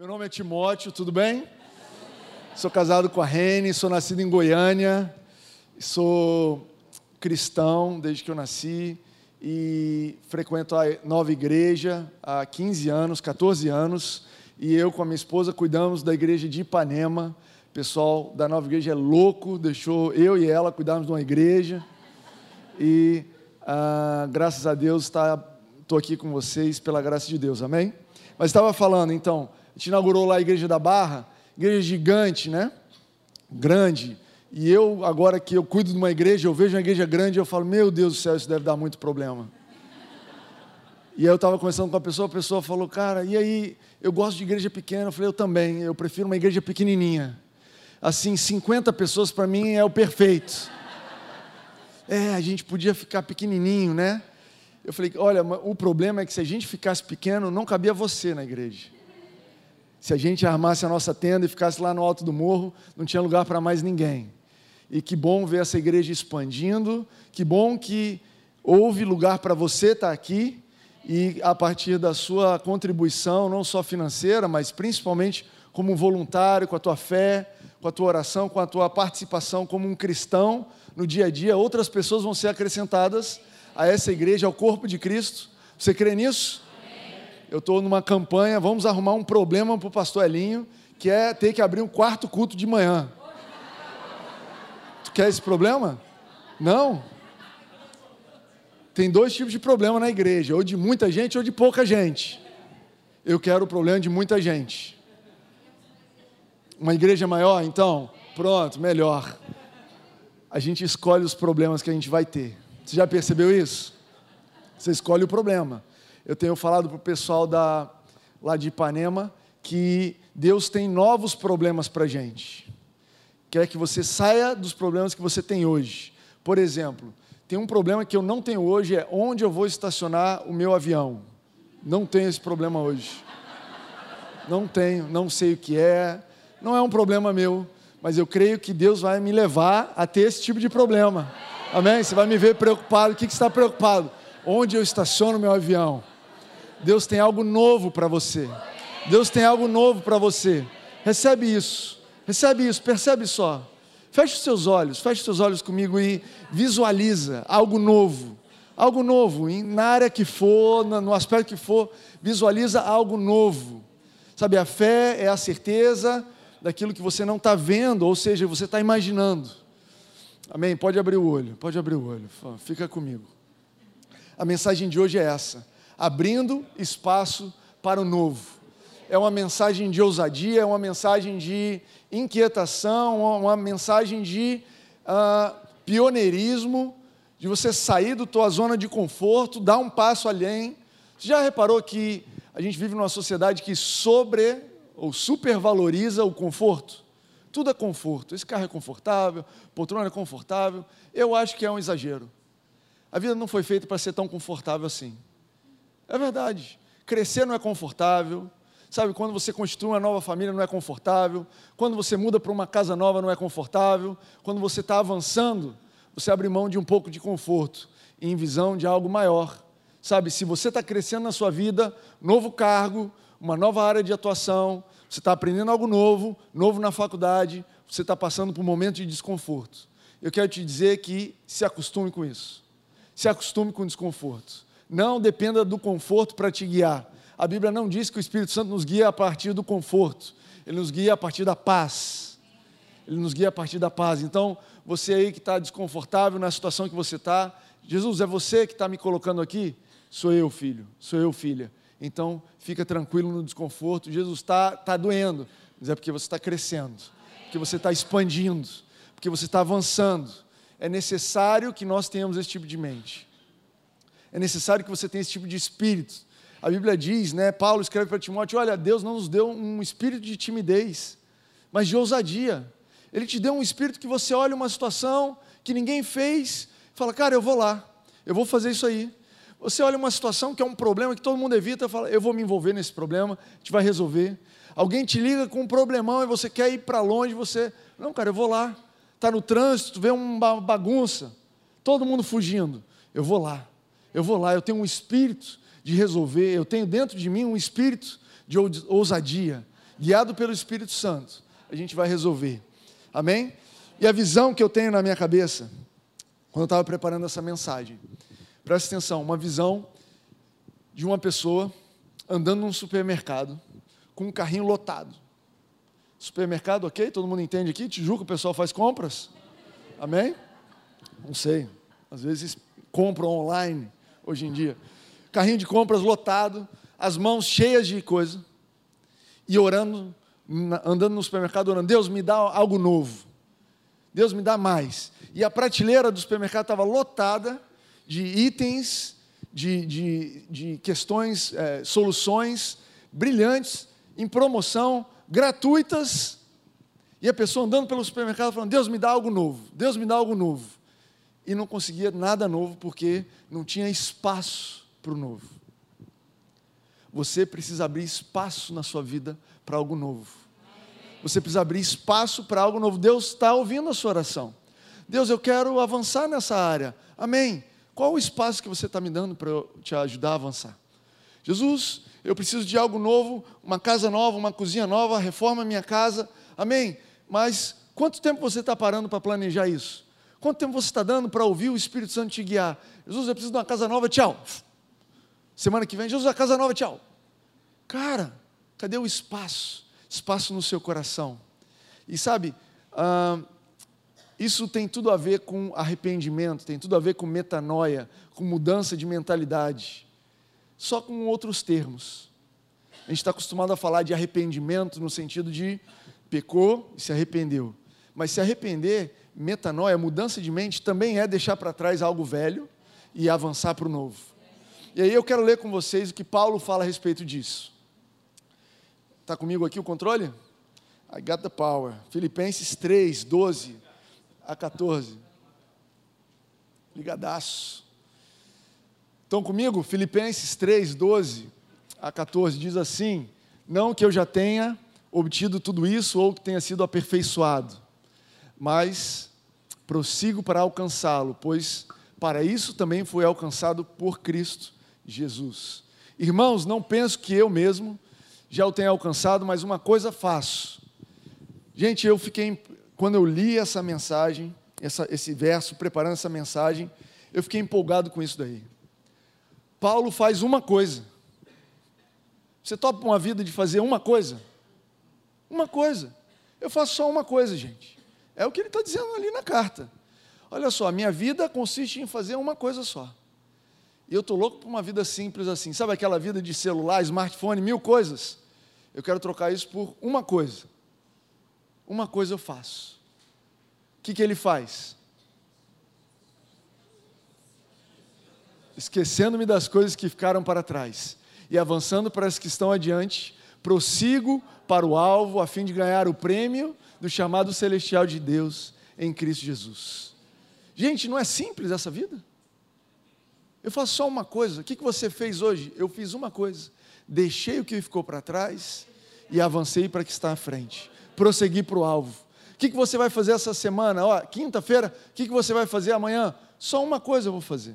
Meu nome é Timóteo, tudo bem? Sou casado com a Rene, sou nascido em Goiânia, sou cristão desde que eu nasci e frequento a nova igreja há 15 anos, 14 anos, e eu com a minha esposa cuidamos da igreja de Ipanema. O pessoal da nova igreja é louco, deixou eu e ela cuidarmos de uma igreja. E ah, graças a Deus estou aqui com vocês pela graça de Deus, amém? Mas estava falando, então, gente inaugurou lá a igreja da Barra, igreja gigante, né? Grande. E eu, agora que eu cuido de uma igreja, eu vejo uma igreja grande, eu falo, meu Deus do céu, isso deve dar muito problema. E aí eu estava conversando com a pessoa, a pessoa falou, cara, e aí, eu gosto de igreja pequena. Eu falei, eu também, eu prefiro uma igreja pequenininha. Assim, 50 pessoas para mim é o perfeito. É, a gente podia ficar pequenininho, né? Eu falei, olha, o problema é que se a gente ficasse pequeno, não cabia você na igreja. Se a gente armasse a nossa tenda e ficasse lá no alto do morro, não tinha lugar para mais ninguém. E que bom ver essa igreja expandindo, que bom que houve lugar para você estar tá aqui e a partir da sua contribuição, não só financeira, mas principalmente como voluntário, com a tua fé, com a tua oração, com a tua participação como um cristão no dia a dia, outras pessoas vão ser acrescentadas a essa igreja, ao corpo de Cristo. Você crê nisso? Eu estou numa campanha, vamos arrumar um problema para o pastor Elinho, que é ter que abrir um quarto culto de manhã. Tu quer esse problema? Não? Tem dois tipos de problema na igreja, ou de muita gente ou de pouca gente. Eu quero o problema de muita gente. Uma igreja maior, então? Pronto, melhor. A gente escolhe os problemas que a gente vai ter. Você já percebeu isso? Você escolhe o problema. Eu tenho falado para o pessoal da, lá de Ipanema que Deus tem novos problemas para a gente. Quer que você saia dos problemas que você tem hoje. Por exemplo, tem um problema que eu não tenho hoje, é onde eu vou estacionar o meu avião. Não tenho esse problema hoje. Não tenho, não sei o que é. Não é um problema meu, mas eu creio que Deus vai me levar a ter esse tipo de problema. Amém? Você vai me ver preocupado. O que, que você está preocupado? Onde eu estaciono meu avião? Deus tem algo novo para você. Deus tem algo novo para você. Recebe isso. Recebe isso. Percebe só. Feche os seus olhos. Feche os seus olhos comigo e visualiza algo novo. Algo novo, na área que for, no aspecto que for, visualiza algo novo. Sabe, a fé é a certeza daquilo que você não está vendo, ou seja, você está imaginando. Amém? Pode abrir o olho, pode abrir o olho, fica comigo. A mensagem de hoje é essa abrindo espaço para o novo. É uma mensagem de ousadia, é uma mensagem de inquietação, uma mensagem de uh, pioneirismo, de você sair da tua zona de conforto, dar um passo além. Você já reparou que a gente vive numa sociedade que sobre ou supervaloriza o conforto? Tudo é conforto. Esse carro é confortável, poltrona é confortável. Eu acho que é um exagero. A vida não foi feita para ser tão confortável assim. É verdade. Crescer não é confortável. Sabe, quando você constitui uma nova família não é confortável. Quando você muda para uma casa nova não é confortável. Quando você está avançando, você abre mão de um pouco de conforto em visão de algo maior. Sabe, se você está crescendo na sua vida, novo cargo, uma nova área de atuação, você está aprendendo algo novo, novo na faculdade, você está passando por um momento de desconforto. Eu quero te dizer que se acostume com isso. Se acostume com o desconforto. Não dependa do conforto para te guiar. A Bíblia não diz que o Espírito Santo nos guia a partir do conforto, ele nos guia a partir da paz. Ele nos guia a partir da paz. Então, você aí que está desconfortável na situação que você está, Jesus, é você que está me colocando aqui? Sou eu, filho, sou eu, filha. Então, fica tranquilo no desconforto. Jesus está tá doendo, mas é porque você está crescendo, porque você está expandindo, porque você está avançando. É necessário que nós tenhamos esse tipo de mente. É necessário que você tenha esse tipo de espírito. A Bíblia diz, né? Paulo escreve para Timóteo: olha, Deus não nos deu um espírito de timidez, mas de ousadia. Ele te deu um espírito que você olha uma situação que ninguém fez, fala, cara, eu vou lá, eu vou fazer isso aí. Você olha uma situação que é um problema que todo mundo evita, fala, eu vou me envolver nesse problema, a gente vai resolver. Alguém te liga com um problemão e você quer ir para longe, você, não, cara, eu vou lá. Está no trânsito, vê uma bagunça, todo mundo fugindo, eu vou lá. Eu vou lá, eu tenho um espírito de resolver, eu tenho dentro de mim um espírito de ousadia. guiado pelo Espírito Santo, a gente vai resolver. Amém? E a visão que eu tenho na minha cabeça, quando eu estava preparando essa mensagem, presta atenção, uma visão de uma pessoa andando num supermercado com um carrinho lotado. Supermercado, ok? Todo mundo entende aqui? Tijuca, o pessoal faz compras? Amém? Não sei. Às vezes compram online hoje em dia. Carrinho de compras lotado, as mãos cheias de coisa, e orando, andando no supermercado, orando: Deus, me dá algo novo. Deus, me dá mais. E a prateleira do supermercado estava lotada de itens, de, de, de questões, é, soluções brilhantes, em promoção, gratuitas. E a pessoa andando pelo supermercado falando: Deus, me dá algo novo. Deus, me dá algo novo. E não conseguia nada novo porque não tinha espaço para o novo. Você precisa abrir espaço na sua vida para algo novo. Você precisa abrir espaço para algo novo. Deus está ouvindo a sua oração. Deus, eu quero avançar nessa área. Amém. Qual o espaço que você está me dando para eu te ajudar a avançar? Jesus, eu preciso de algo novo, uma casa nova, uma cozinha nova, reforma minha casa. Amém. Mas quanto tempo você está parando para planejar isso? Quanto tempo você está dando para ouvir o Espírito Santo te guiar? Jesus, eu preciso de uma casa nova, tchau. Semana que vem, Jesus, a casa nova, tchau. Cara, cadê o espaço? Espaço no seu coração. E sabe, isso tem tudo a ver com arrependimento, tem tudo a ver com metanoia, com mudança de mentalidade. Só com outros termos. A gente está acostumado a falar de arrependimento no sentido de pecou e se arrependeu. Mas se arrepender, metanoia, mudança de mente, também é deixar para trás algo velho e avançar para o novo. E aí eu quero ler com vocês o que Paulo fala a respeito disso. Está comigo aqui o controle? I got the power. Filipenses 3, 12 a 14. Ligadaço. Estão comigo? Filipenses 3, 12 a 14 diz assim: Não que eu já tenha obtido tudo isso ou que tenha sido aperfeiçoado, mas prossigo para alcançá-lo, pois para isso também fui alcançado por Cristo Jesus. Irmãos, não penso que eu mesmo já o tenha alcançado, mas uma coisa faço. Gente, eu fiquei, quando eu li essa mensagem, essa, esse verso, preparando essa mensagem, eu fiquei empolgado com isso daí. Paulo faz uma coisa. Você topa uma vida de fazer uma coisa? Uma coisa. Eu faço só uma coisa, gente. É o que ele está dizendo ali na carta. Olha só, minha vida consiste em fazer uma coisa só. E eu estou louco por uma vida simples assim. Sabe aquela vida de celular, smartphone, mil coisas? Eu quero trocar isso por uma coisa. Uma coisa eu faço. O que, que ele faz? Esquecendo-me das coisas que ficaram para trás e avançando para as que estão adiante, prossigo para o alvo a fim de ganhar o prêmio do chamado celestial de Deus em Cristo Jesus. Gente, não é simples essa vida? Eu faço só uma coisa. O que você fez hoje? Eu fiz uma coisa. Deixei o que ficou para trás e avancei para o que está à frente. Prossegui para o alvo. O que você vai fazer essa semana? Ó, quinta-feira, o que você vai fazer amanhã? Só uma coisa eu vou fazer.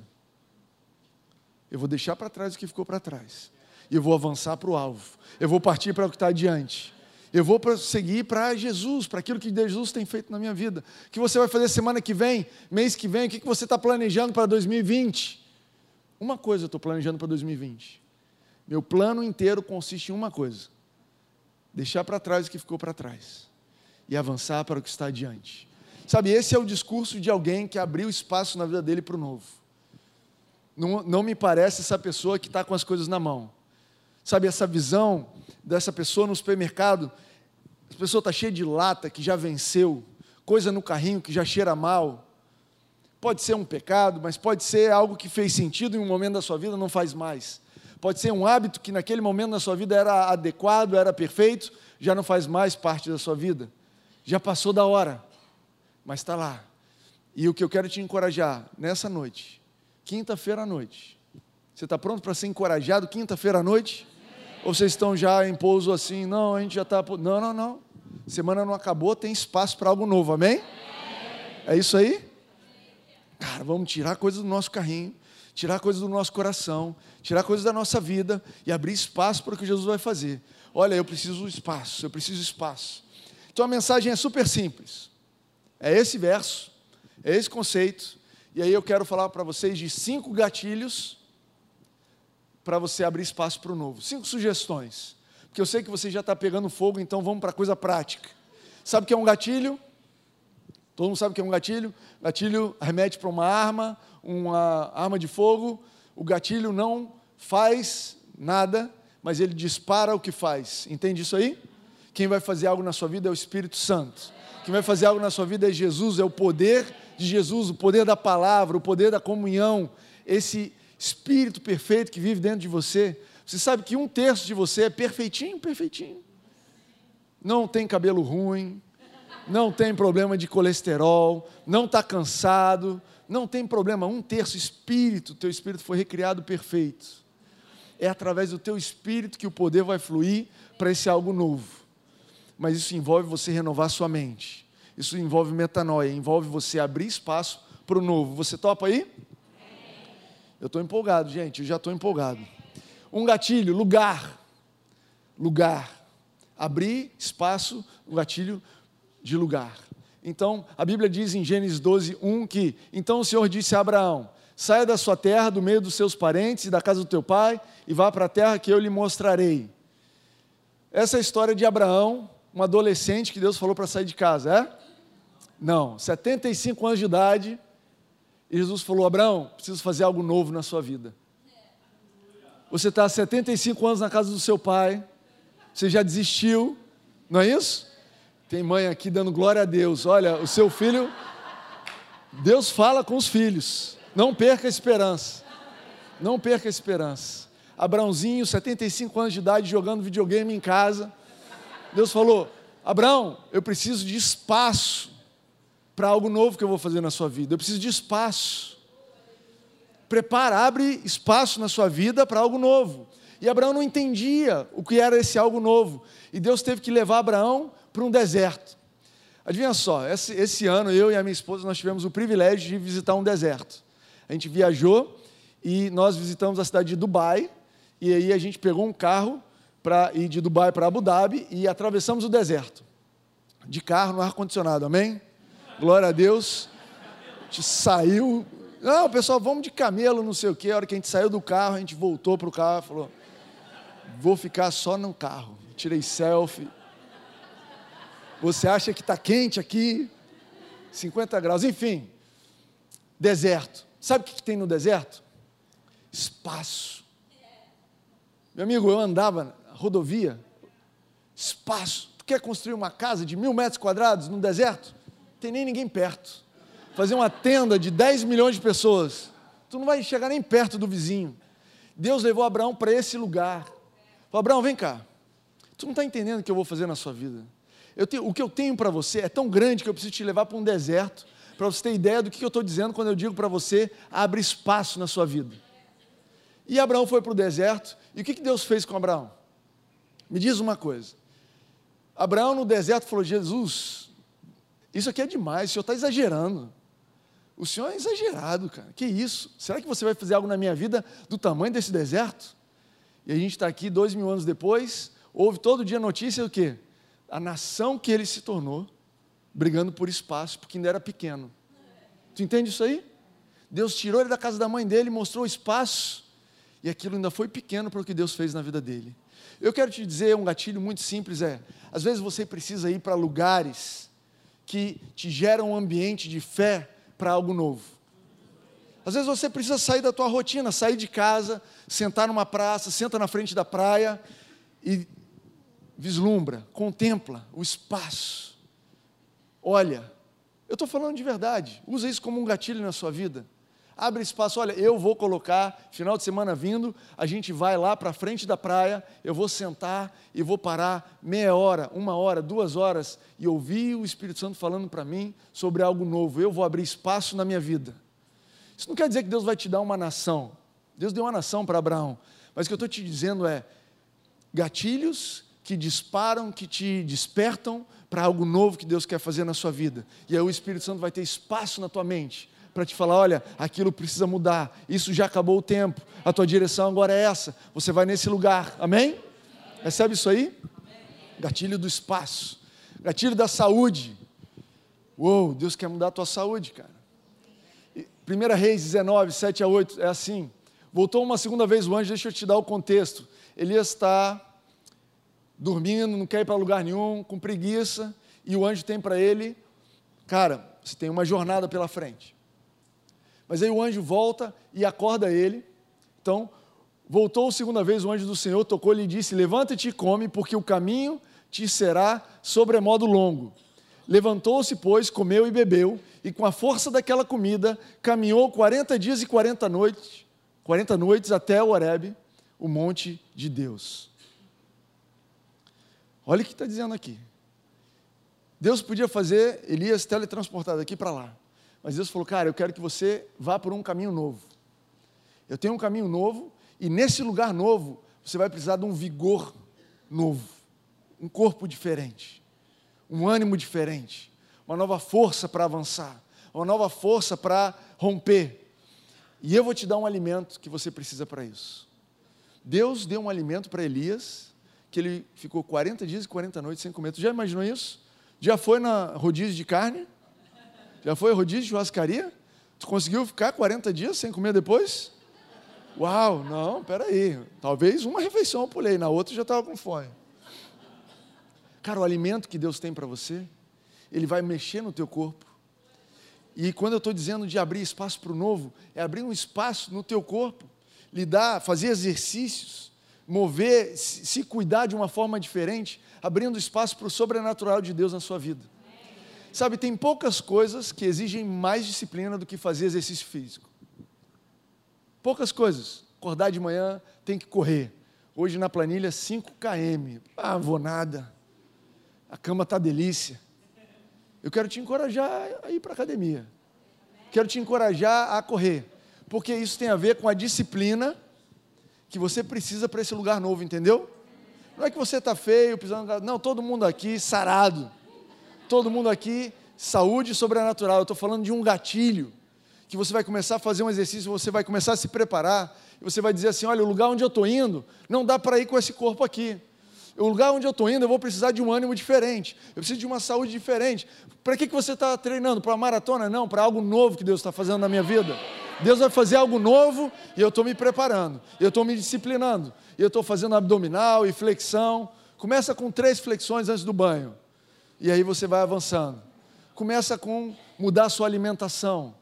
Eu vou deixar para trás o que ficou para trás. E eu vou avançar para o alvo. Eu vou partir para o que está adiante. Eu vou prosseguir para Jesus, para aquilo que Jesus tem feito na minha vida. O que você vai fazer semana que vem, mês que vem? O que você está planejando para 2020? Uma coisa eu estou planejando para 2020. Meu plano inteiro consiste em uma coisa: deixar para trás o que ficou para trás e avançar para o que está adiante. Sabe, esse é o discurso de alguém que abriu espaço na vida dele para o novo. Não, não me parece essa pessoa que está com as coisas na mão. Sabe, essa visão dessa pessoa no supermercado, a pessoa está cheia de lata que já venceu, coisa no carrinho que já cheira mal, Pode ser um pecado, mas pode ser algo que fez sentido em um momento da sua vida, não faz mais. Pode ser um hábito que naquele momento da sua vida era adequado, era perfeito, já não faz mais parte da sua vida. Já passou da hora, mas está lá. E o que eu quero te encorajar nessa noite, quinta-feira à noite. Você está pronto para ser encorajado quinta-feira à noite? Ou vocês estão já em pouso assim? Não, a gente já está. Não, não, não. Semana não acabou, tem espaço para algo novo, amém? É isso aí? Cara, vamos tirar coisas do nosso carrinho, tirar coisas do nosso coração, tirar coisas da nossa vida e abrir espaço para o que Jesus vai fazer. Olha, eu preciso espaço, eu preciso espaço. Então a mensagem é super simples. É esse verso, é esse conceito. E aí eu quero falar para vocês de cinco gatilhos para você abrir espaço para o novo. Cinco sugestões. Porque eu sei que você já está pegando fogo, então vamos para coisa prática. Sabe o que é um gatilho? Todo mundo sabe o que é um gatilho? Gatilho remete para uma arma, uma arma de fogo. O gatilho não faz nada, mas ele dispara o que faz. Entende isso aí? Quem vai fazer algo na sua vida é o Espírito Santo. Quem vai fazer algo na sua vida é Jesus, é o poder de Jesus, o poder da palavra, o poder da comunhão, esse Espírito perfeito que vive dentro de você. Você sabe que um terço de você é perfeitinho, perfeitinho. Não tem cabelo ruim, não tem problema de colesterol, não está cansado, não tem problema. Um terço espírito, teu espírito foi recriado perfeito. É através do teu espírito que o poder vai fluir para esse algo novo. Mas isso envolve você renovar sua mente. Isso envolve metanoia, envolve você abrir espaço para o novo. Você topa aí? Eu estou empolgado, gente, eu já estou empolgado. Um gatilho, lugar. Lugar. Abrir espaço, um gatilho de lugar. Então, a Bíblia diz em Gênesis 12, 1 que: Então o Senhor disse a Abraão: Saia da sua terra, do meio dos seus parentes e da casa do teu pai, e vá para a terra que eu lhe mostrarei. Essa é a história de Abraão, um adolescente que Deus falou para sair de casa, é? Não, 75 anos de idade, e Jesus falou: Abraão, preciso fazer algo novo na sua vida. Você está há 75 anos na casa do seu pai, você já desistiu, não é isso? Tem mãe aqui dando glória a Deus. Olha, o seu filho, Deus fala com os filhos. Não perca a esperança. Não perca a esperança. Abraãozinho, 75 anos de idade, jogando videogame em casa. Deus falou: Abraão, eu preciso de espaço para algo novo que eu vou fazer na sua vida. Eu preciso de espaço. Prepara, abre espaço na sua vida para algo novo. E Abraão não entendia o que era esse algo novo. E Deus teve que levar Abraão para um deserto. Adivinha só, esse, esse, ano eu e a minha esposa nós tivemos o privilégio de visitar um deserto. A gente viajou e nós visitamos a cidade de Dubai e aí a gente pegou um carro para ir de Dubai para Abu Dhabi e atravessamos o deserto de carro no ar condicionado. Amém? Glória a Deus. A gente saiu. Não, pessoal, vamos de camelo, não sei o quê. A hora que a gente saiu do carro, a gente voltou para o carro e falou: vou ficar só no carro. Tirei selfie. Você acha que está quente aqui? 50 graus, enfim. Deserto. Sabe o que tem no deserto? Espaço. Meu amigo, eu andava na rodovia, espaço. Tu quer construir uma casa de mil metros quadrados no deserto? Tem nem ninguém perto. Fazer uma tenda de 10 milhões de pessoas, tu não vai chegar nem perto do vizinho. Deus levou Abraão para esse lugar. Falou, Abraão, vem cá. Tu não está entendendo o que eu vou fazer na sua vida. Tenho, o que eu tenho para você é tão grande que eu preciso te levar para um deserto, para você ter ideia do que eu estou dizendo quando eu digo para você, abre espaço na sua vida. E Abraão foi para o deserto, e o que, que Deus fez com Abraão? Me diz uma coisa. Abraão no deserto falou: Jesus, isso aqui é demais, o senhor está exagerando. O senhor é exagerado, cara. Que isso? Será que você vai fazer algo na minha vida do tamanho desse deserto? E a gente está aqui dois mil anos depois, houve todo dia notícia do quê? A nação que ele se tornou, brigando por espaço, porque ainda era pequeno. Tu entende isso aí? Deus tirou ele da casa da mãe dele, mostrou espaço, e aquilo ainda foi pequeno para o que Deus fez na vida dele. Eu quero te dizer um gatilho muito simples: é, às vezes você precisa ir para lugares que te gera um ambiente de fé para algo novo. Às vezes você precisa sair da tua rotina, sair de casa, sentar numa praça, senta na frente da praia e vislumbra, contempla o espaço. Olha, eu estou falando de verdade, usa isso como um gatilho na sua vida. Abre espaço, olha, eu vou colocar, final de semana vindo, a gente vai lá para frente da praia, eu vou sentar e vou parar meia hora, uma hora, duas horas e ouvir o Espírito Santo falando para mim sobre algo novo. Eu vou abrir espaço na minha vida. Isso não quer dizer que Deus vai te dar uma nação. Deus deu uma nação para Abraão. Mas o que eu estou te dizendo é gatilhos que disparam, que te despertam para algo novo que Deus quer fazer na sua vida. E aí o Espírito Santo vai ter espaço na tua mente para te falar: olha, aquilo precisa mudar, isso já acabou o tempo, a tua direção agora é essa, você vai nesse lugar, amém? Recebe isso aí? Gatilho do espaço, gatilho da saúde. Uou, Deus quer mudar a tua saúde, cara. 1 Reis 19, 7 a 8, é assim. Voltou uma segunda vez o anjo, deixa eu te dar o contexto. Elias está dormindo, não quer ir para lugar nenhum, com preguiça, e o anjo tem para ele, cara, você tem uma jornada pela frente. Mas aí o anjo volta e acorda ele. Então, voltou segunda vez o anjo do Senhor, tocou-lhe e disse: Levanta-te e come, porque o caminho te será sobremodo longo. Levantou-se, pois, comeu e bebeu, e com a força daquela comida, caminhou 40 dias e 40 noites, 40 noites até o Horebe, o monte de Deus. Olha o que está dizendo aqui. Deus podia fazer Elias teletransportado aqui para lá. Mas Deus falou, cara, eu quero que você vá por um caminho novo. Eu tenho um caminho novo, e nesse lugar novo, você vai precisar de um vigor novo, um corpo diferente um ânimo diferente, uma nova força para avançar, uma nova força para romper. E eu vou te dar um alimento que você precisa para isso. Deus deu um alimento para Elias, que ele ficou 40 dias e 40 noites sem comer. Tu já imaginou isso? Já foi na rodízio de carne? Já foi rodízio de churrascaria? Tu conseguiu ficar 40 dias sem comer depois? Uau, não, peraí. Talvez uma refeição eu pulei, na outra já estava com fome. Cara, o alimento que Deus tem para você, ele vai mexer no teu corpo. E quando eu estou dizendo de abrir espaço para o novo, é abrir um espaço no teu corpo, lidar, fazer exercícios, mover, se cuidar de uma forma diferente, abrindo espaço para o sobrenatural de Deus na sua vida. Sabe, tem poucas coisas que exigem mais disciplina do que fazer exercício físico. Poucas coisas. Acordar de manhã, tem que correr. Hoje na planilha 5 km. Ah, vou nada a cama está delícia. Eu quero te encorajar a ir para a academia. Quero te encorajar a correr. Porque isso tem a ver com a disciplina que você precisa para esse lugar novo, entendeu? Não é que você está feio, precisando. Não, todo mundo aqui sarado. Todo mundo aqui, saúde sobrenatural. Eu estou falando de um gatilho. Que você vai começar a fazer um exercício, você vai começar a se preparar. E você vai dizer assim: olha, o lugar onde eu estou indo, não dá para ir com esse corpo aqui o lugar onde eu estou indo, eu vou precisar de um ânimo diferente, eu preciso de uma saúde diferente. Para que, que você está treinando? Para uma maratona? Não, para algo novo que Deus está fazendo na minha vida. Deus vai fazer algo novo e eu estou me preparando, eu estou me disciplinando, eu estou fazendo abdominal e flexão. Começa com três flexões antes do banho, e aí você vai avançando. Começa com mudar a sua alimentação.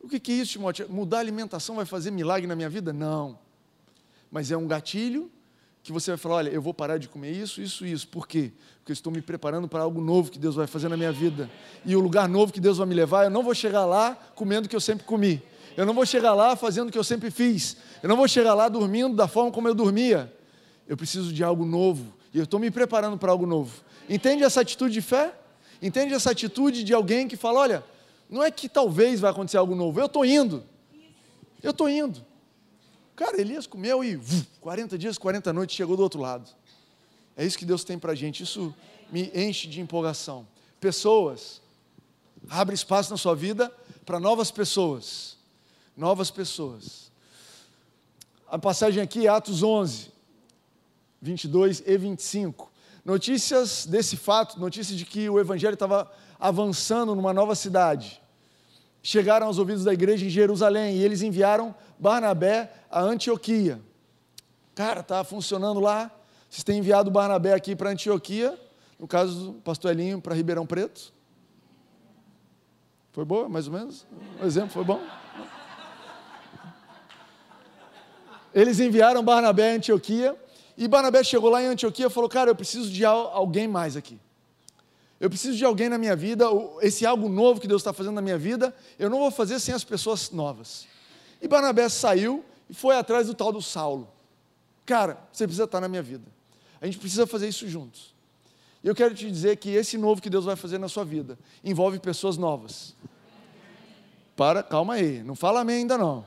O que, é isso, Timóteo? Mudar a alimentação vai fazer milagre na minha vida? Não. Mas é um gatilho que você vai falar: olha, eu vou parar de comer isso, isso, isso. Por quê? Porque eu estou me preparando para algo novo que Deus vai fazer na minha vida. E o lugar novo que Deus vai me levar, eu não vou chegar lá comendo o que eu sempre comi. Eu não vou chegar lá fazendo o que eu sempre fiz. Eu não vou chegar lá dormindo da forma como eu dormia. Eu preciso de algo novo. E eu estou me preparando para algo novo. Entende essa atitude de fé? Entende essa atitude de alguém que fala: olha, não é que talvez vai acontecer algo novo, eu estou indo. Eu estou indo. Cara, Elias comeu e 40 dias, 40 noites chegou do outro lado. É isso que Deus tem para a gente. Isso me enche de empolgação. Pessoas, abre espaço na sua vida para novas pessoas. Novas pessoas. A passagem aqui é Atos 11, 22 e 25. Notícias desse fato, notícias de que o evangelho estava avançando numa nova cidade chegaram aos ouvidos da igreja em Jerusalém e eles enviaram Barnabé a Antioquia. Cara, está funcionando lá. Vocês têm enviado Barnabé aqui para Antioquia, no caso do pastor Elinho para Ribeirão Preto. Foi boa, mais ou menos? O exemplo foi bom? Eles enviaram Barnabé a Antioquia e Barnabé chegou lá em Antioquia e falou: Cara, eu preciso de alguém mais aqui. Eu preciso de alguém na minha vida, esse algo novo que Deus está fazendo na minha vida, eu não vou fazer sem as pessoas novas. E Barnabé saiu e foi atrás do tal do Saulo. Cara, você precisa estar na minha vida. A gente precisa fazer isso juntos. E eu quero te dizer que esse novo que Deus vai fazer na sua vida envolve pessoas novas. Para, calma aí, não fala amém ainda não.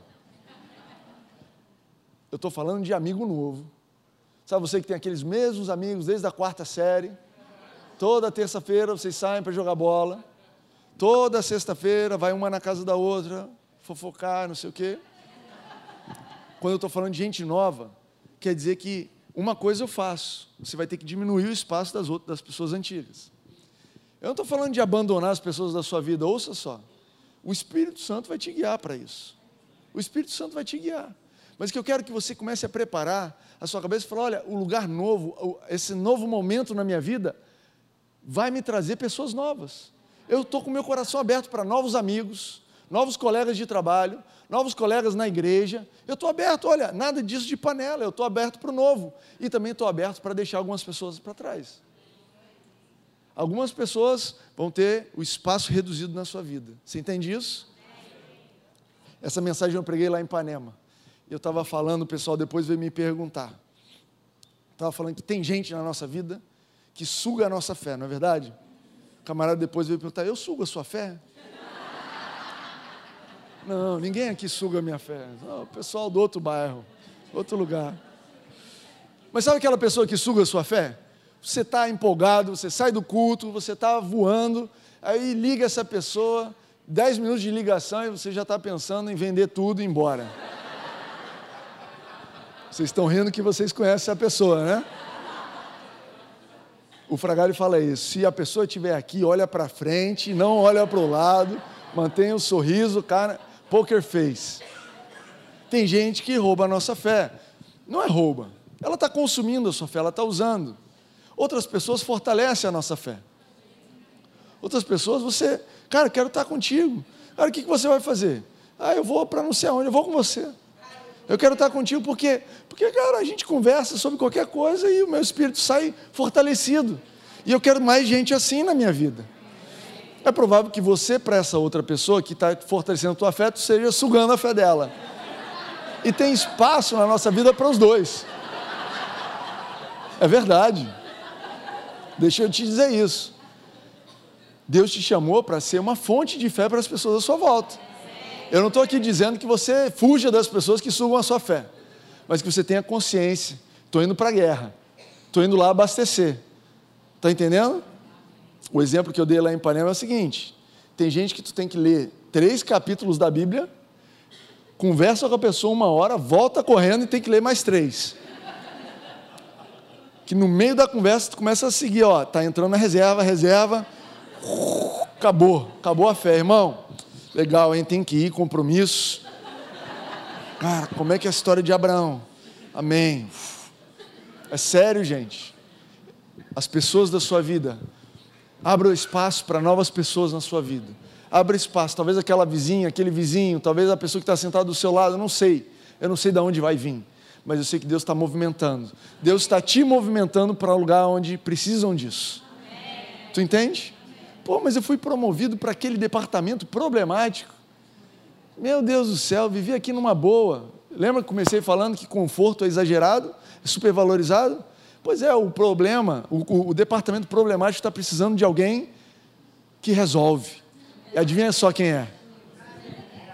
Eu estou falando de amigo novo. Sabe você que tem aqueles mesmos amigos desde a quarta série? Toda terça-feira vocês saem para jogar bola. Toda sexta-feira vai uma na casa da outra, fofocar, não sei o quê. Quando eu estou falando de gente nova, quer dizer que uma coisa eu faço: você vai ter que diminuir o espaço das outras das pessoas antigas. Eu não estou falando de abandonar as pessoas da sua vida, ouça só. O Espírito Santo vai te guiar para isso. O Espírito Santo vai te guiar. Mas que eu quero que você comece a preparar a sua cabeça e falar: olha, o lugar novo, esse novo momento na minha vida, vai me trazer pessoas novas. Eu estou com meu coração aberto para novos amigos, novos colegas de trabalho, novos colegas na igreja. Eu estou aberto, olha, nada disso de panela, eu estou aberto para o novo. E também estou aberto para deixar algumas pessoas para trás. Algumas pessoas vão ter o espaço reduzido na sua vida. Você entende isso? Essa mensagem eu preguei lá em Ipanema. Eu estava falando, o pessoal depois veio me perguntar. Estava falando que tem gente na nossa vida que suga a nossa fé, não é verdade? O camarada depois veio perguntar: Eu sugo a sua fé? Não, ninguém aqui suga a minha fé. Não, o pessoal do outro bairro, outro lugar. Mas sabe aquela pessoa que suga a sua fé? Você está empolgado, você sai do culto, você está voando, aí liga essa pessoa, dez minutos de ligação e você já está pensando em vender tudo e ir embora. Vocês estão rindo que vocês conhecem a pessoa, né? O Fragari fala isso: se a pessoa estiver aqui, olha para frente, não olha para o lado, mantenha o sorriso, cara poker face. Tem gente que rouba a nossa fé. Não é rouba. Ela está consumindo a sua fé, ela está usando. Outras pessoas fortalecem a nossa fé. Outras pessoas, você, cara, quero estar contigo. Cara, o que você vai fazer? Ah, eu vou para não sei aonde, eu vou com você. Eu quero estar contigo porque, porque, cara, a gente conversa sobre qualquer coisa e o meu espírito sai fortalecido. E eu quero mais gente assim na minha vida é provável que você, para essa outra pessoa que está fortalecendo a tua fé, tu seja sugando a fé dela. E tem espaço na nossa vida para os dois. É verdade. Deixa eu te dizer isso. Deus te chamou para ser uma fonte de fé para as pessoas à sua volta. Eu não estou aqui dizendo que você fuja das pessoas que sugam a sua fé, mas que você tenha consciência. Estou indo para a guerra, estou indo lá abastecer. Está entendendo? O exemplo que eu dei lá em Ipanema é o seguinte: tem gente que tu tem que ler três capítulos da Bíblia, conversa com a pessoa uma hora, volta correndo e tem que ler mais três. Que no meio da conversa tu começa a seguir, ó, tá entrando na reserva, reserva, acabou, acabou a fé, irmão. Legal, hein? Tem que ir, compromisso. Cara, como é que é a história de Abraão? Amém. É sério, gente. As pessoas da sua vida Abra espaço para novas pessoas na sua vida. Abra espaço, talvez aquela vizinha, aquele vizinho, talvez a pessoa que está sentada do seu lado, eu não sei. Eu não sei de onde vai vir, mas eu sei que Deus está movimentando. Deus está te movimentando para um lugar onde precisam disso. Amém. Tu entende? Pô, mas eu fui promovido para aquele departamento problemático. Meu Deus do céu, vivi aqui numa boa. Lembra que comecei falando que conforto é exagerado, é supervalorizado? Pois é, o problema, o, o, departamento problemático está precisando de alguém que resolve. E adivinha só quem é?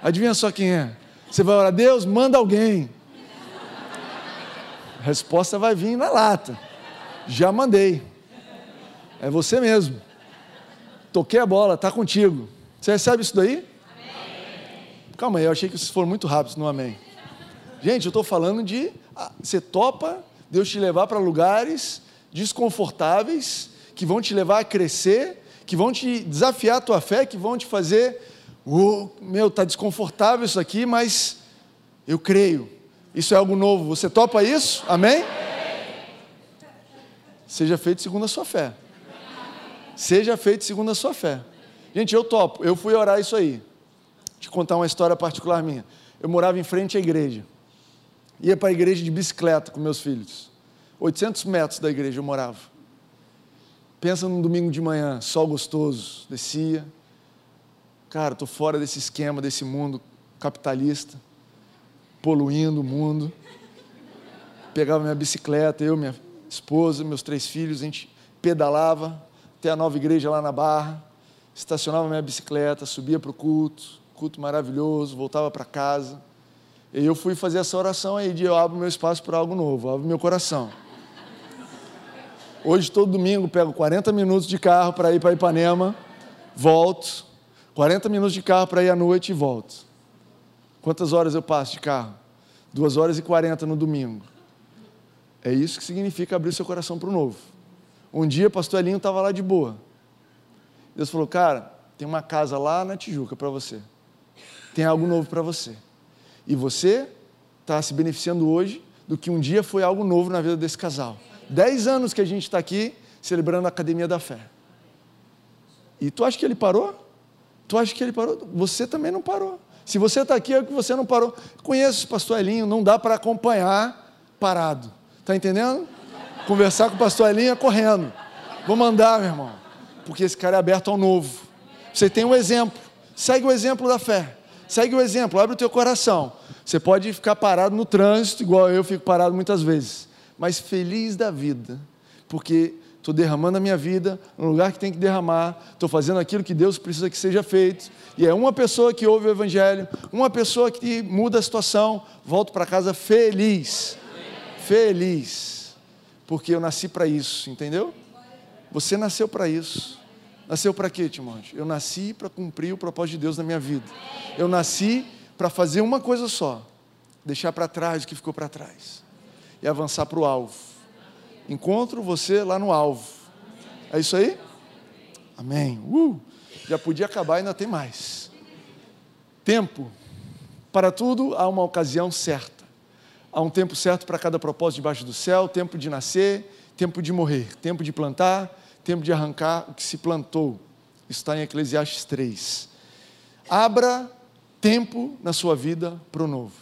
Adivinha só quem é? Você vai orar, Deus, manda alguém. A resposta vai vir na lata. Já mandei. É você mesmo. Toquei a bola, está contigo. Você recebe isso daí? Amém. Calma aí, eu achei que vocês foram muito rápidos no amém. Gente, eu estou falando de. Ah, você topa Deus te levar para lugares desconfortáveis, que vão te levar a crescer, que vão te desafiar a tua fé, que vão te fazer, oh, meu, está desconfortável isso aqui, mas eu creio. Isso é algo novo. Você topa isso? Amém? Seja feito segundo a sua fé. Seja feito segundo a sua fé. Gente, eu topo. Eu fui orar isso aí. Te contar uma história particular minha. Eu morava em frente à igreja. Ia para a igreja de bicicleta com meus filhos. 800 metros da igreja eu morava. Pensa num domingo de manhã, sol gostoso, descia. Cara, estou fora desse esquema, desse mundo capitalista, poluindo o mundo. Pegava minha bicicleta, eu, minha esposa, meus três filhos, a gente pedalava até a nova igreja lá na Barra, estacionava minha bicicleta, subia para o culto, culto maravilhoso, voltava para casa e eu fui fazer essa oração aí de eu abro meu espaço para algo novo, abro meu coração. Hoje, todo domingo, pego 40 minutos de carro para ir para Ipanema, volto. 40 minutos de carro para ir à noite e volto. Quantas horas eu passo de carro? Duas horas e 40 no domingo. É isso que significa abrir seu coração para o novo. Um dia, pastor Elinho estava lá de boa. Deus falou: Cara, tem uma casa lá na Tijuca para você. Tem algo novo para você. E você está se beneficiando hoje do que um dia foi algo novo na vida desse casal. Dez anos que a gente está aqui celebrando a Academia da Fé. E tu acha que ele parou? Tu acha que ele parou? Você também não parou. Se você está aqui, é que você não parou. Conheço o pastor Elinho, não dá para acompanhar parado. Está entendendo? Conversar com o pastor Elinho é correndo. Vou mandar, meu irmão. Porque esse cara é aberto ao novo. Você tem um exemplo. Segue o exemplo da fé. Segue o exemplo, abre o teu coração. Você pode ficar parado no trânsito, igual eu fico parado muitas vezes, mas feliz da vida, porque estou derramando a minha vida no lugar que tem que derramar, estou fazendo aquilo que Deus precisa que seja feito, e é uma pessoa que ouve o Evangelho, uma pessoa que muda a situação, volto para casa feliz, feliz, porque eu nasci para isso, entendeu? Você nasceu para isso. Nasceu para quê, Timóteo? Eu nasci para cumprir o propósito de Deus na minha vida. Eu nasci para fazer uma coisa só: deixar para trás o que ficou para trás e avançar para o alvo. Encontro você lá no alvo. É isso aí? Amém. Uh, já podia acabar, ainda tem mais. Tempo. Para tudo há uma ocasião certa. Há um tempo certo para cada propósito debaixo do céu: tempo de nascer, tempo de morrer, tempo de plantar, tempo de arrancar o que se plantou. Está em Eclesiastes 3. Abra tempo na sua vida para o novo.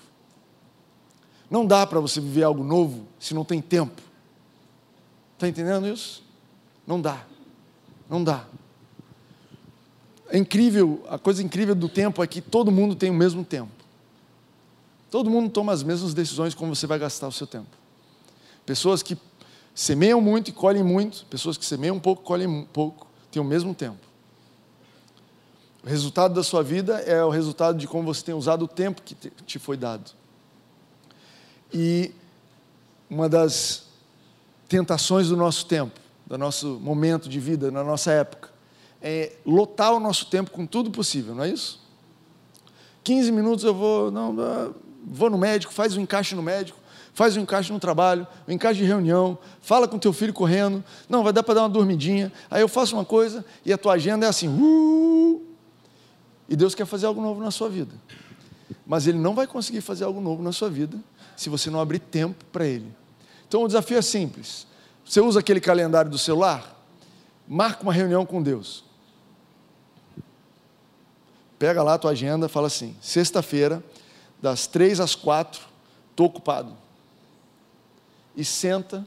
Não dá para você viver algo novo se não tem tempo. Está entendendo isso? Não dá. Não dá. É incrível, a coisa incrível do tempo é que todo mundo tem o mesmo tempo. Todo mundo toma as mesmas decisões como você vai gastar o seu tempo. Pessoas que semeiam muito e colhem muito, pessoas que semeiam pouco, colhem pouco, têm o mesmo tempo. O resultado da sua vida é o resultado de como você tem usado o tempo que te foi dado. E uma das tentações do nosso tempo, do nosso momento de vida, na nossa época, é lotar o nosso tempo com tudo possível, não é isso? 15 minutos eu vou, não, vou no médico, faz um encaixe no médico, faz um encaixe no trabalho, um encaixe de reunião, fala com teu filho correndo, não, vai dar para dar uma dormidinha, aí eu faço uma coisa e a tua agenda é assim, uh, e Deus quer fazer algo novo na sua vida. Mas Ele não vai conseguir fazer algo novo na sua vida se você não abrir tempo para Ele. Então o desafio é simples. Você usa aquele calendário do celular, marca uma reunião com Deus. Pega lá a tua agenda, fala assim: sexta-feira, das três às quatro, estou ocupado. E senta,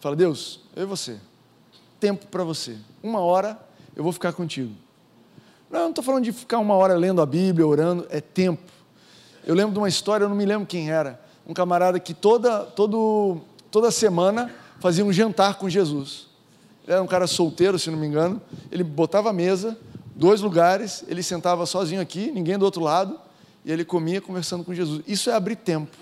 fala: Deus, eu e você, tempo para você. Uma hora eu vou ficar contigo. Não, não estou falando de ficar uma hora lendo a Bíblia, orando, é tempo. Eu lembro de uma história, eu não me lembro quem era, um camarada que toda, todo, toda semana fazia um jantar com Jesus. Ele era um cara solteiro, se não me engano. Ele botava a mesa, dois lugares, ele sentava sozinho aqui, ninguém do outro lado, e ele comia conversando com Jesus. Isso é abrir tempo.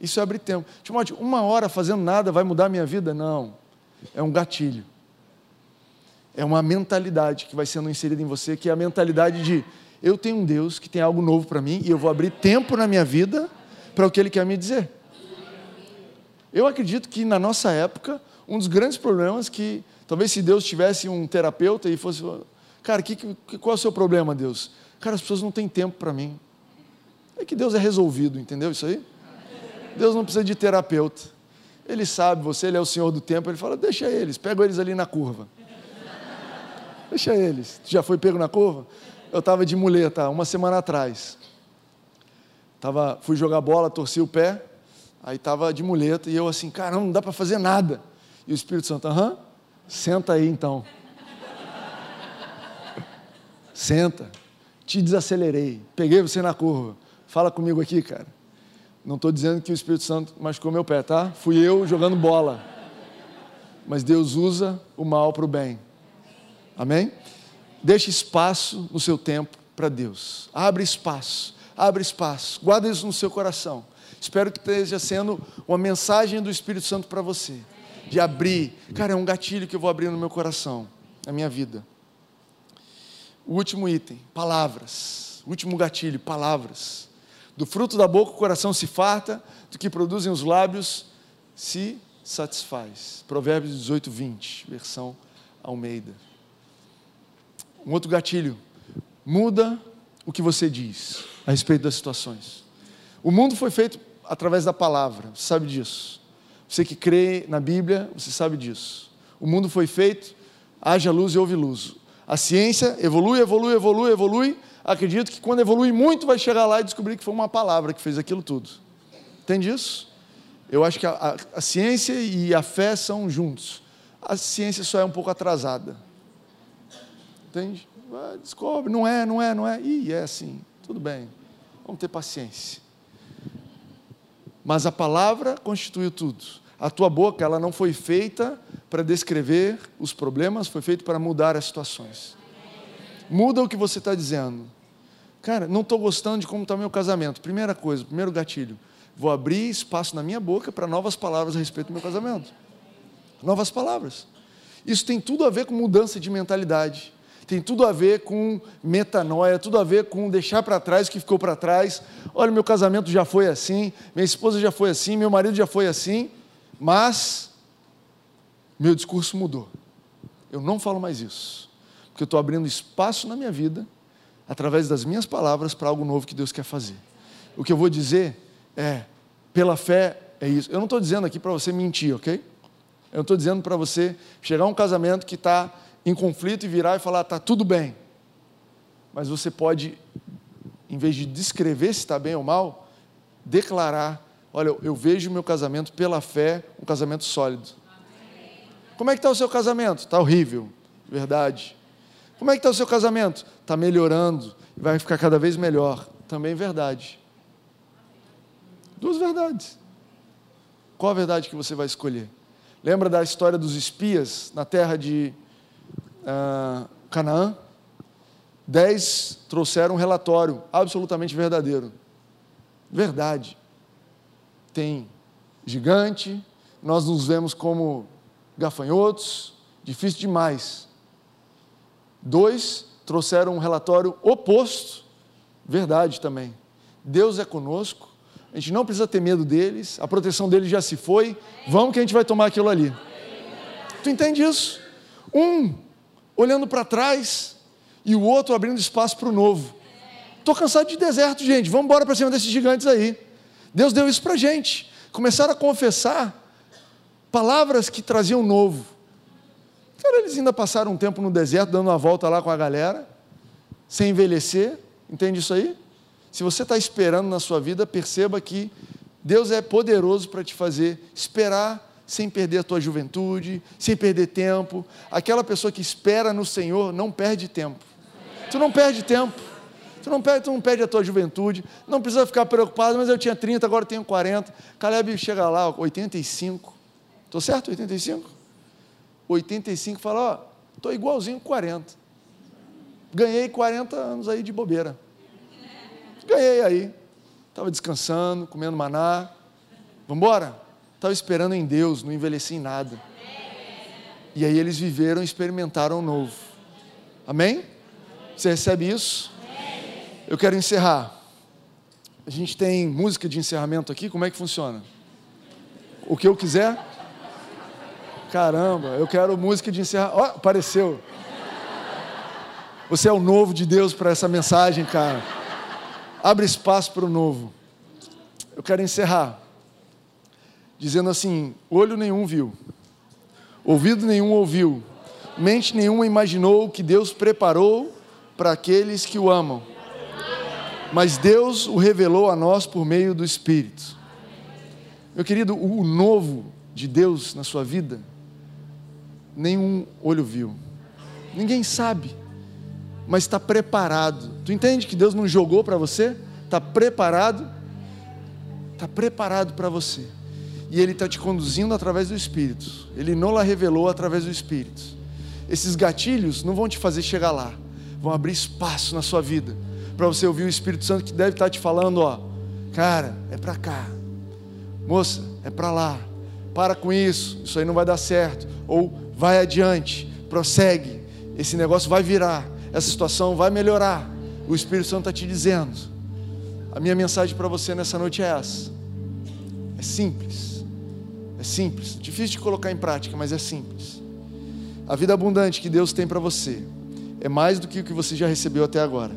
Isso é abrir tempo. Timóteo, uma hora fazendo nada vai mudar a minha vida? Não. É um gatilho é uma mentalidade que vai sendo inserida em você, que é a mentalidade de eu tenho um Deus que tem algo novo para mim e eu vou abrir tempo na minha vida para o que Ele quer me dizer. Eu acredito que na nossa época, um dos grandes problemas que, talvez se Deus tivesse um terapeuta e fosse, cara, que, que, qual é o seu problema, Deus? Cara, as pessoas não têm tempo para mim. É que Deus é resolvido, entendeu isso aí? Deus não precisa de terapeuta. Ele sabe, você ele é o Senhor do tempo, ele fala, deixa eles, pega eles ali na curva. Deixa eles. Tu já foi pego na curva? Eu estava de muleta uma semana atrás. Tava, fui jogar bola, torci o pé, aí estava de muleta e eu assim, caramba, não dá para fazer nada. E o Espírito Santo, aham, senta aí então. Senta. Te desacelerei. Peguei você na curva. Fala comigo aqui, cara. Não estou dizendo que o Espírito Santo machucou meu pé, tá? Fui eu jogando bola. Mas Deus usa o mal para o bem. Amém? Deixe espaço no seu tempo para Deus. Abre espaço, abre espaço. Guarda isso no seu coração. Espero que esteja sendo uma mensagem do Espírito Santo para você. De abrir. Cara, é um gatilho que eu vou abrir no meu coração, na minha vida. O último item, palavras. O último gatilho, palavras. Do fruto da boca o coração se farta, do que produzem os lábios, se satisfaz. Provérbios 18, 20, versão Almeida. Um outro gatilho. Muda o que você diz a respeito das situações. O mundo foi feito através da palavra, você sabe disso. Você que crê na Bíblia, você sabe disso. O mundo foi feito, haja luz e houve luz. A ciência evolui, evolui, evolui, evolui. Acredito que quando evolui muito, vai chegar lá e descobrir que foi uma palavra que fez aquilo tudo. Entende isso? Eu acho que a, a, a ciência e a fé são juntos. A ciência só é um pouco atrasada. Entende? Descobre, não é, não é, não é. Ih, é assim. Tudo bem. Vamos ter paciência. Mas a palavra constituiu tudo. A tua boca, ela não foi feita para descrever os problemas, foi feita para mudar as situações. Muda o que você está dizendo. Cara, não estou gostando de como está meu casamento. Primeira coisa, primeiro gatilho. Vou abrir espaço na minha boca para novas palavras a respeito do meu casamento. Novas palavras. Isso tem tudo a ver com mudança de mentalidade. Tem tudo a ver com metanoia, tudo a ver com deixar para trás o que ficou para trás. Olha, meu casamento já foi assim, minha esposa já foi assim, meu marido já foi assim, mas meu discurso mudou. Eu não falo mais isso, porque eu estou abrindo espaço na minha vida, através das minhas palavras, para algo novo que Deus quer fazer. O que eu vou dizer é, pela fé é isso. Eu não estou dizendo aqui para você mentir, ok? Eu estou dizendo para você chegar a um casamento que está em conflito e virar e falar, está tudo bem. Mas você pode, em vez de descrever se está bem ou mal, declarar: olha, eu vejo o meu casamento pela fé, um casamento sólido. Como é que está o seu casamento? Está horrível, verdade. Como é que está o seu casamento? Está melhorando, vai ficar cada vez melhor. Também verdade. Duas verdades. Qual a verdade que você vai escolher? Lembra da história dos espias na terra de uh, Canaã? Dez trouxeram um relatório absolutamente verdadeiro. Verdade. Tem gigante, nós nos vemos como gafanhotos, difícil demais. Dois trouxeram um relatório oposto, verdade também. Deus é conosco, a gente não precisa ter medo deles, a proteção deles já se foi, vamos que a gente vai tomar aquilo ali. Tu entende isso? Um olhando para trás e o outro abrindo espaço para o novo. Estou cansado de deserto, gente, vamos embora para cima desses gigantes aí. Deus deu isso para a gente. Começaram a confessar palavras que traziam novo. Cara, eles ainda passaram um tempo no deserto, dando uma volta lá com a galera, sem envelhecer, entende isso aí? Se você está esperando na sua vida, perceba que Deus é poderoso para te fazer esperar sem perder a tua juventude, sem perder tempo. Aquela pessoa que espera no Senhor não perde tempo. Tu não perde tempo. Tu não perde, tu não perde a tua juventude. Não precisa ficar preocupado, mas eu tinha 30, agora tenho 40. Caleb chega lá, 85. Estou certo? 85? 85 fala, ó, estou igualzinho 40. Ganhei 40 anos aí de bobeira. Ganhei aí. Estava descansando, comendo maná. Vamos embora? Estava esperando em Deus, não envelheci em nada. E aí eles viveram e experimentaram o novo. Amém? Você recebe isso? Eu quero encerrar. A gente tem música de encerramento aqui, como é que funciona? O que eu quiser? Caramba, eu quero música de encerramento. Ó, oh, apareceu. Você é o novo de Deus para essa mensagem, cara. Abre espaço para o novo. Eu quero encerrar dizendo assim: olho nenhum viu, ouvido nenhum ouviu, mente nenhuma imaginou o que Deus preparou para aqueles que o amam. Mas Deus o revelou a nós por meio do Espírito. Meu querido, o novo de Deus na sua vida, nenhum olho viu, ninguém sabe mas está preparado. Tu entende que Deus não jogou para você? Está preparado? Está preparado para você. E Ele está te conduzindo através do Espírito. Ele não lá revelou através do Espírito. Esses gatilhos não vão te fazer chegar lá, vão abrir espaço na sua vida para você ouvir o Espírito Santo que deve estar tá te falando, ó, cara, é para cá, moça, é para lá, para com isso, isso aí não vai dar certo, ou vai adiante, prossegue, esse negócio vai virar, essa situação vai melhorar. O Espírito Santo está te dizendo. A minha mensagem para você nessa noite é essa. É simples. É simples, difícil de colocar em prática, mas é simples. A vida abundante que Deus tem para você é mais do que o que você já recebeu até agora.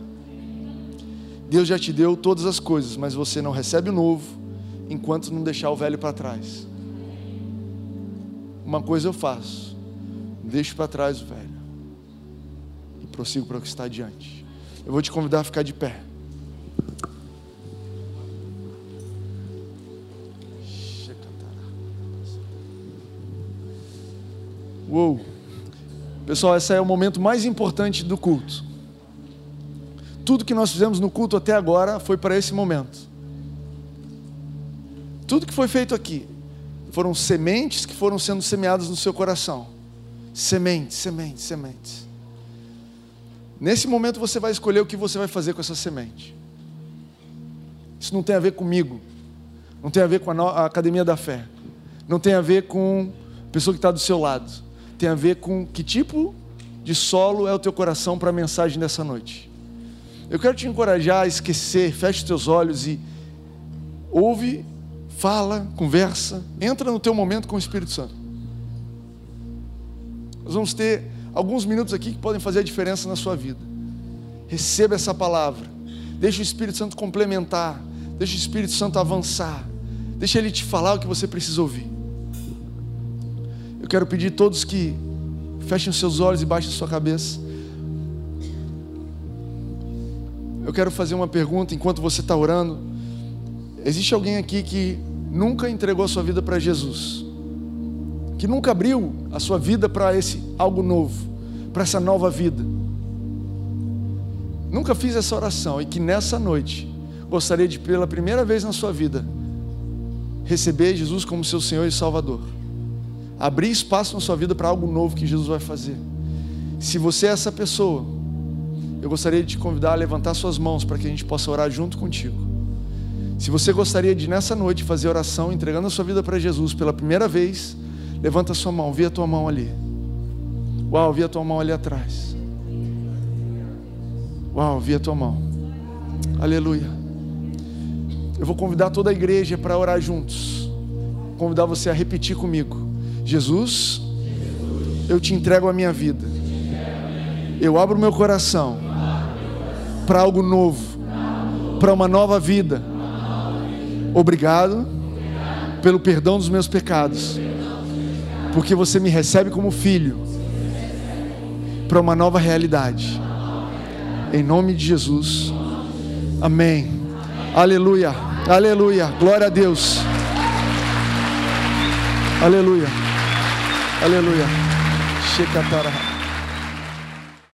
Deus já te deu todas as coisas, mas você não recebe o novo enquanto não deixar o velho para trás. Uma coisa eu faço, deixo para trás o velho e prossigo para o que está adiante. Eu vou te convidar a ficar de pé. Uou! Pessoal, esse é o momento mais importante do culto. Tudo que nós fizemos no culto até agora foi para esse momento. Tudo que foi feito aqui foram sementes que foram sendo semeadas no seu coração. Sementes, sementes, sementes. Nesse momento você vai escolher o que você vai fazer com essa semente. Isso não tem a ver comigo, não tem a ver com a, academia da fé, não tem a ver com a pessoa que está do seu lado tem a ver com que tipo de solo é o teu coração para a mensagem dessa noite. Eu quero te encorajar a esquecer, feche os teus olhos e ouve, fala, conversa, entra no teu momento com o Espírito Santo. Nós vamos ter alguns minutos aqui que podem fazer a diferença na sua vida. Receba essa palavra. Deixa o Espírito Santo complementar. Deixa o Espírito Santo avançar. Deixa ele te falar o que você precisa ouvir. Eu quero pedir a todos que fechem seus olhos e baixem sua cabeça. Eu quero fazer uma pergunta enquanto você está orando. Existe alguém aqui que nunca entregou a sua vida para Jesus? Que nunca abriu a sua vida para esse algo novo, para essa nova vida? Nunca fiz essa oração e que nessa noite gostaria de, pela primeira vez na sua vida, receber Jesus como seu Senhor e Salvador abrir espaço na sua vida para algo novo que Jesus vai fazer. Se você é essa pessoa, eu gostaria de te convidar a levantar suas mãos para que a gente possa orar junto contigo. Se você gostaria de nessa noite fazer oração entregando a sua vida para Jesus pela primeira vez, levanta a sua mão, vê a tua mão ali. Uau, vi a tua mão ali atrás. Uau, vi a tua mão. Aleluia. Eu vou convidar toda a igreja para orar juntos. Vou convidar você a repetir comigo. Jesus, eu te entrego a minha vida. Eu abro meu coração para algo novo, para uma nova vida. Obrigado pelo perdão dos meus pecados, porque você me recebe como filho para uma nova realidade. Em nome de Jesus. Amém. Aleluia. Aleluia. Glória a Deus. Aleluia. Aleluia. Shekatara.